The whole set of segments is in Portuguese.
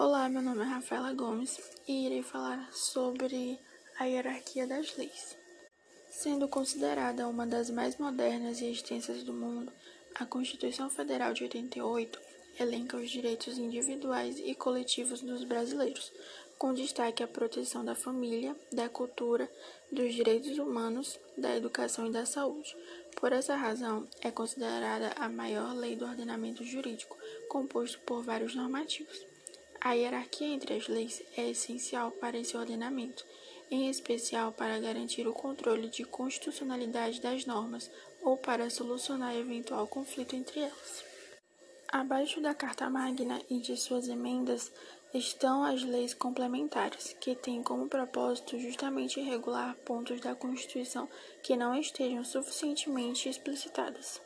Olá, meu nome é Rafaela Gomes e irei falar sobre a hierarquia das leis. Sendo considerada uma das mais modernas e extensas do mundo, a Constituição Federal de 88 elenca os direitos individuais e coletivos dos brasileiros, com destaque à proteção da família, da cultura, dos direitos humanos, da educação e da saúde. Por essa razão, é considerada a maior lei do ordenamento jurídico, composto por vários normativos. A hierarquia entre as leis é essencial para esse ordenamento, em especial para garantir o controle de constitucionalidade das normas ou para solucionar eventual conflito entre elas. Abaixo da Carta Magna e de suas emendas estão as leis complementares, que têm como propósito justamente regular pontos da Constituição que não estejam suficientemente explicitadas.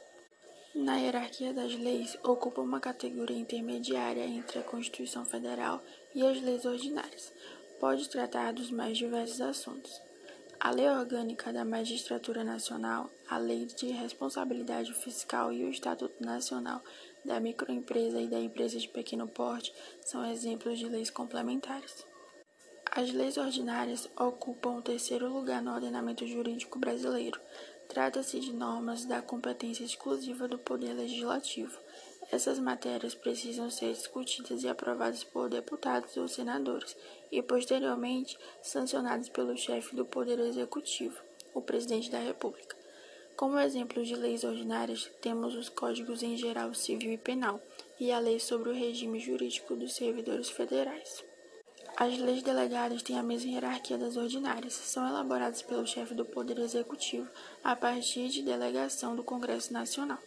Na hierarquia das leis, ocupa uma categoria intermediária entre a Constituição Federal e as leis ordinárias. Pode tratar dos mais diversos assuntos. A Lei Orgânica da Magistratura Nacional, a Lei de Responsabilidade Fiscal e o Estatuto Nacional da Microempresa e da Empresa de Pequeno Porte são exemplos de leis complementares. As leis ordinárias ocupam o terceiro lugar no ordenamento jurídico brasileiro. Trata-se de normas da competência exclusiva do Poder Legislativo. Essas matérias precisam ser discutidas e aprovadas por deputados ou senadores e, posteriormente, sancionadas pelo chefe do Poder Executivo, o Presidente da República. Como exemplos de leis ordinárias, temos os Códigos em Geral Civil e Penal e a Lei sobre o Regime Jurídico dos Servidores Federais. As leis delegadas têm a mesma hierarquia das ordinárias, são elaboradas pelo chefe do Poder Executivo a partir de delegação do Congresso Nacional.